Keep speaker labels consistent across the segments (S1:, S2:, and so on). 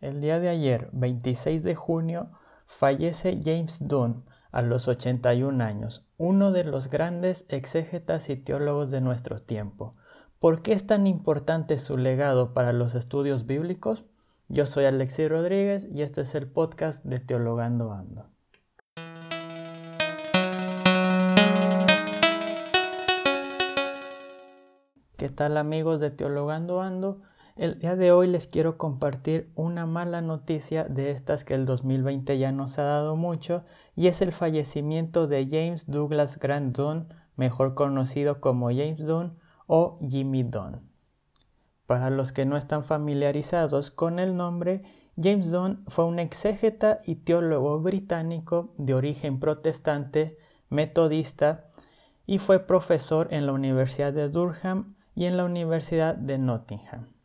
S1: El día de ayer, 26 de junio, fallece James Dunn a los 81 años, uno de los grandes exégetas y teólogos de nuestro tiempo. ¿Por qué es tan importante su legado para los estudios bíblicos? Yo soy Alexis Rodríguez y este es el podcast de Teologando Ando. ¿Qué tal amigos de Teologando Ando? El día de hoy les quiero compartir una mala noticia de estas que el 2020 ya nos ha dado mucho y es el fallecimiento de James Douglas Grant Dunn, mejor conocido como James Dunn o Jimmy Dunn. Para los que no están familiarizados con el nombre, James Dunn fue un exégeta y teólogo británico de origen protestante, metodista, y fue profesor en la Universidad de Durham y en la Universidad de Nottingham.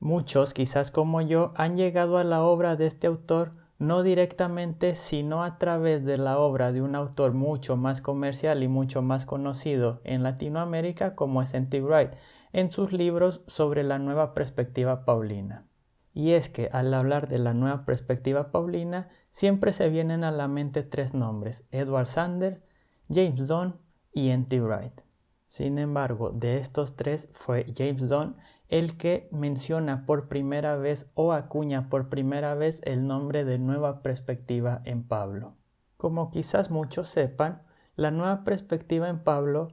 S1: Muchos, quizás como yo, han llegado a la obra de este autor no directamente, sino a través de la obra de un autor mucho más comercial y mucho más conocido en Latinoamérica como es N.T. Wright, en sus libros sobre la nueva perspectiva paulina. Y es que al hablar de la nueva perspectiva paulina, siempre se vienen a la mente tres nombres, Edward Sanders, James Dunn y N.T. Wright. Sin embargo, de estos tres fue James Dunn el que menciona por primera vez o acuña por primera vez el nombre de nueva perspectiva en Pablo. Como quizás muchos sepan, la nueva perspectiva en Pablo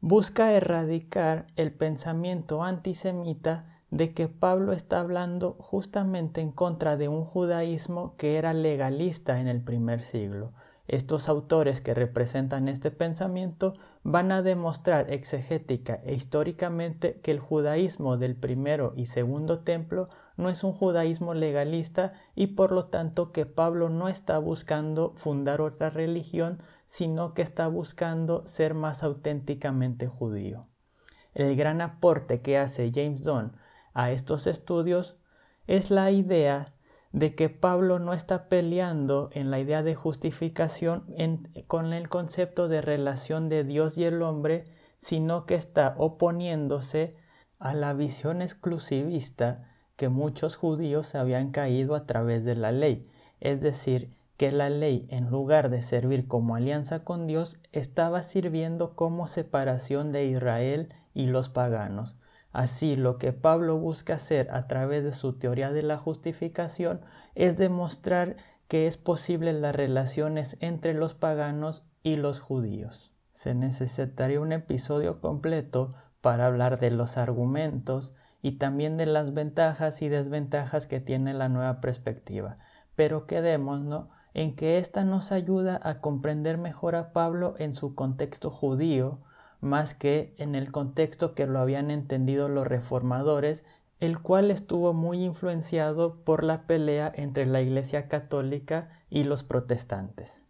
S1: busca erradicar el pensamiento antisemita de que Pablo está hablando justamente en contra de un judaísmo que era legalista en el primer siglo, estos autores que representan este pensamiento van a demostrar exegética e históricamente que el judaísmo del primero y segundo templo no es un judaísmo legalista y por lo tanto que Pablo no está buscando fundar otra religión, sino que está buscando ser más auténticamente judío. El gran aporte que hace James Dunn a estos estudios es la idea de que Pablo no está peleando en la idea de justificación con el concepto de relación de Dios y el hombre, sino que está oponiéndose a la visión exclusivista que muchos judíos habían caído a través de la ley, es decir, que la ley, en lugar de servir como alianza con Dios, estaba sirviendo como separación de Israel y los paganos. Así, lo que Pablo busca hacer a través de su teoría de la justificación es demostrar que es posible las relaciones entre los paganos y los judíos. Se necesitaría un episodio completo para hablar de los argumentos y también de las ventajas y desventajas que tiene la nueva perspectiva, pero quedémonos en que ésta nos ayuda a comprender mejor a Pablo en su contexto judío, más que en el contexto que lo habían entendido los reformadores, el cual estuvo muy influenciado por la pelea entre la Iglesia católica y los protestantes.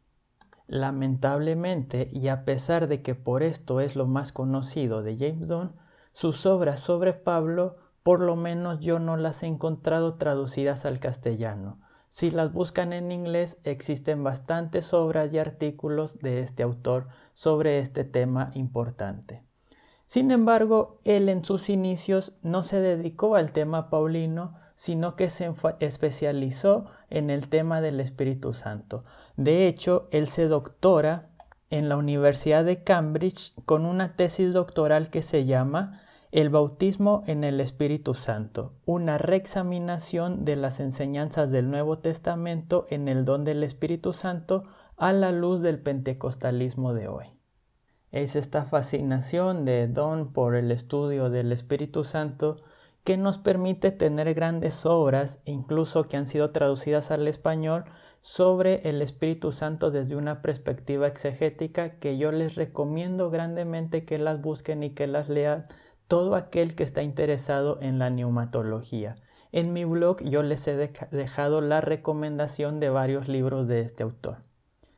S1: Lamentablemente, y a pesar de que por esto es lo más conocido de James Dunn, sus obras sobre Pablo por lo menos yo no las he encontrado traducidas al castellano. Si las buscan en inglés, existen bastantes obras y artículos de este autor sobre este tema importante. Sin embargo, él en sus inicios no se dedicó al tema paulino, sino que se especializó en el tema del Espíritu Santo. De hecho, él se doctora en la Universidad de Cambridge con una tesis doctoral que se llama el bautismo en el Espíritu Santo, una reexaminación de las enseñanzas del Nuevo Testamento en el don del Espíritu Santo a la luz del pentecostalismo de hoy. Es esta fascinación de don por el estudio del Espíritu Santo que nos permite tener grandes obras, incluso que han sido traducidas al español, sobre el Espíritu Santo desde una perspectiva exegética que yo les recomiendo grandemente que las busquen y que las lean todo aquel que está interesado en la neumatología. En mi blog yo les he dejado la recomendación de varios libros de este autor.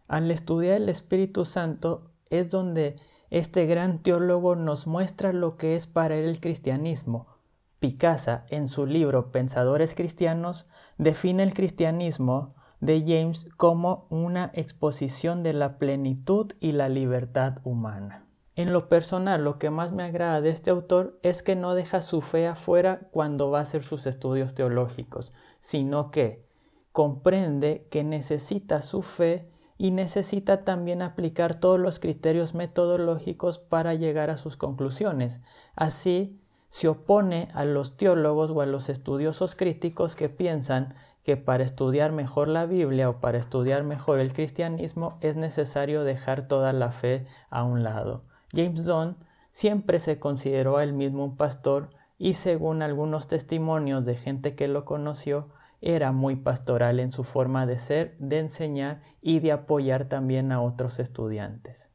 S1: Al estudiar el Espíritu Santo es donde este gran teólogo nos muestra lo que es para él el cristianismo. Picasa, en su libro Pensadores Cristianos, define el cristianismo de James como una exposición de la plenitud y la libertad humana. En lo personal, lo que más me agrada de este autor es que no deja su fe afuera cuando va a hacer sus estudios teológicos, sino que comprende que necesita su fe y necesita también aplicar todos los criterios metodológicos para llegar a sus conclusiones. Así, se opone a los teólogos o a los estudiosos críticos que piensan que para estudiar mejor la Biblia o para estudiar mejor el cristianismo es necesario dejar toda la fe a un lado. James Dunn siempre se consideró a él mismo un pastor y según algunos testimonios de gente que lo conoció, era muy pastoral en su forma de ser, de enseñar y de apoyar también a otros estudiantes.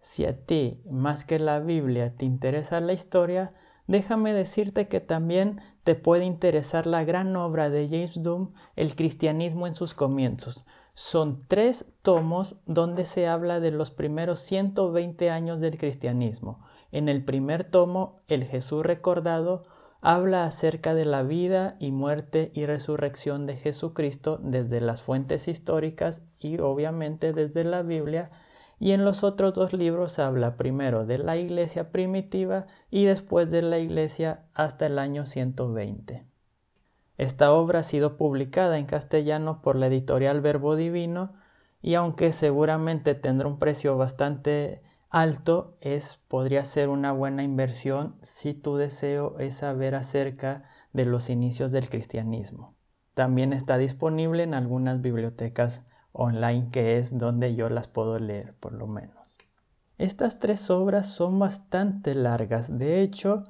S1: Si a ti, más que la Biblia, te interesa la historia, déjame decirte que también te puede interesar la gran obra de James Doom, El cristianismo en sus comienzos. Son tres tomos donde se habla de los primeros 120 años del cristianismo. En el primer tomo, El Jesús recordado, habla acerca de la vida y muerte y resurrección de Jesucristo desde las fuentes históricas y obviamente desde la Biblia, y en los otros dos libros habla primero de la iglesia primitiva y después de la iglesia hasta el año 120. Esta obra ha sido publicada en castellano por la editorial Verbo Divino y aunque seguramente tendrá un precio bastante alto es podría ser una buena inversión si tu deseo es saber acerca de los inicios del cristianismo. También está disponible en algunas bibliotecas online que es donde yo las puedo leer por lo menos. Estas tres obras son bastante largas. De hecho,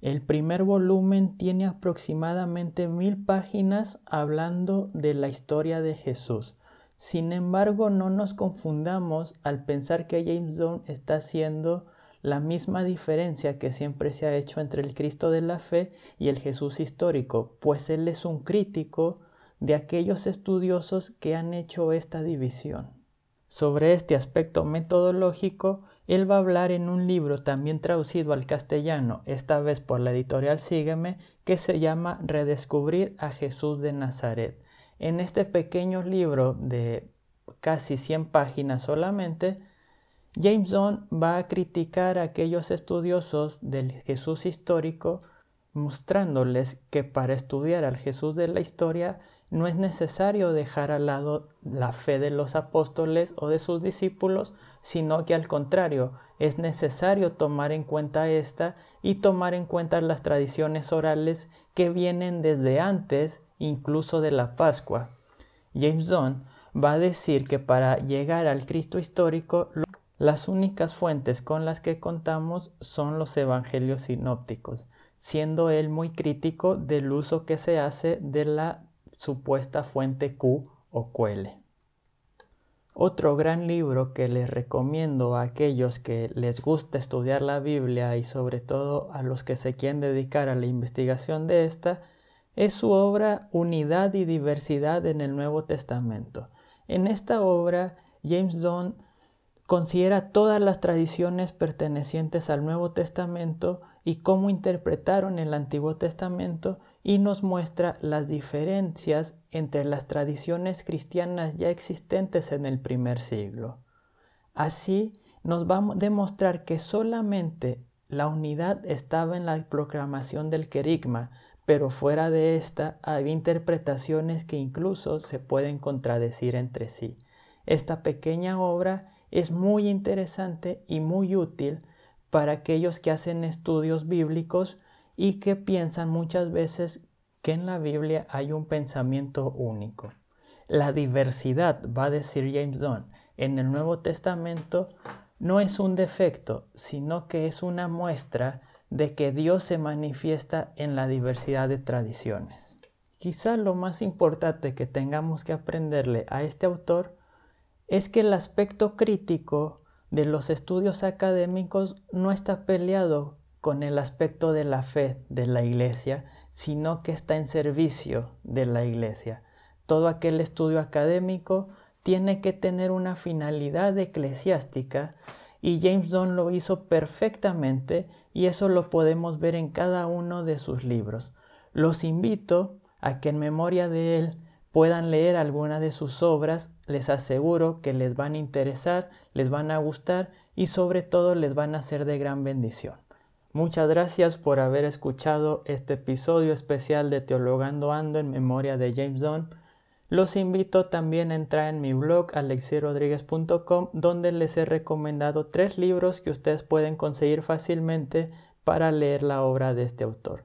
S1: el primer volumen tiene aproximadamente mil páginas hablando de la historia de Jesús. Sin embargo, no nos confundamos al pensar que James Dunn está haciendo la misma diferencia que siempre se ha hecho entre el Cristo de la fe y el Jesús histórico, pues él es un crítico de aquellos estudiosos que han hecho esta división. Sobre este aspecto metodológico, él va a hablar en un libro también traducido al castellano, esta vez por la editorial Sígueme, que se llama Redescubrir a Jesús de Nazaret. En este pequeño libro de casi 100 páginas solamente, Jameson va a criticar a aquellos estudiosos del Jesús histórico, mostrándoles que para estudiar al Jesús de la historia no es necesario dejar al lado la fe de los apóstoles o de sus discípulos, sino que al contrario, es necesario tomar en cuenta esta y tomar en cuenta las tradiciones orales que vienen desde antes incluso de la Pascua. James Dunn va a decir que para llegar al Cristo histórico, las únicas fuentes con las que contamos son los evangelios sinópticos, siendo él muy crítico del uso que se hace de la supuesta fuente Q o QL. Otro gran libro que les recomiendo a aquellos que les gusta estudiar la Biblia y sobre todo a los que se quieren dedicar a la investigación de esta es su obra Unidad y Diversidad en el Nuevo Testamento. En esta obra, James Dunn considera todas las tradiciones pertenecientes al Nuevo Testamento y cómo interpretaron el Antiguo Testamento y nos muestra las diferencias entre las tradiciones cristianas ya existentes en el primer siglo. Así, nos va a demostrar que solamente la unidad estaba en la proclamación del querigma, pero fuera de esta hay interpretaciones que incluso se pueden contradecir entre sí. Esta pequeña obra es muy interesante y muy útil para aquellos que hacen estudios bíblicos y que piensan muchas veces que en la Biblia hay un pensamiento único. La diversidad, va a decir James Dunn, en el Nuevo Testamento no es un defecto, sino que es una muestra de que Dios se manifiesta en la diversidad de tradiciones. Quizá lo más importante que tengamos que aprenderle a este autor es que el aspecto crítico de los estudios académicos no está peleado con el aspecto de la fe de la iglesia, sino que está en servicio de la iglesia. Todo aquel estudio académico tiene que tener una finalidad eclesiástica y James Dunn lo hizo perfectamente y eso lo podemos ver en cada uno de sus libros. Los invito a que en memoria de él puedan leer alguna de sus obras, les aseguro que les van a interesar, les van a gustar y sobre todo les van a ser de gran bendición. Muchas gracias por haber escuchado este episodio especial de Teologando Ando en memoria de James Dunn. Los invito también a entrar en mi blog alexirodriguez.com donde les he recomendado tres libros que ustedes pueden conseguir fácilmente para leer la obra de este autor.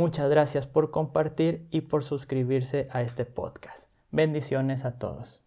S1: Muchas gracias por compartir y por suscribirse a este podcast. Bendiciones a todos.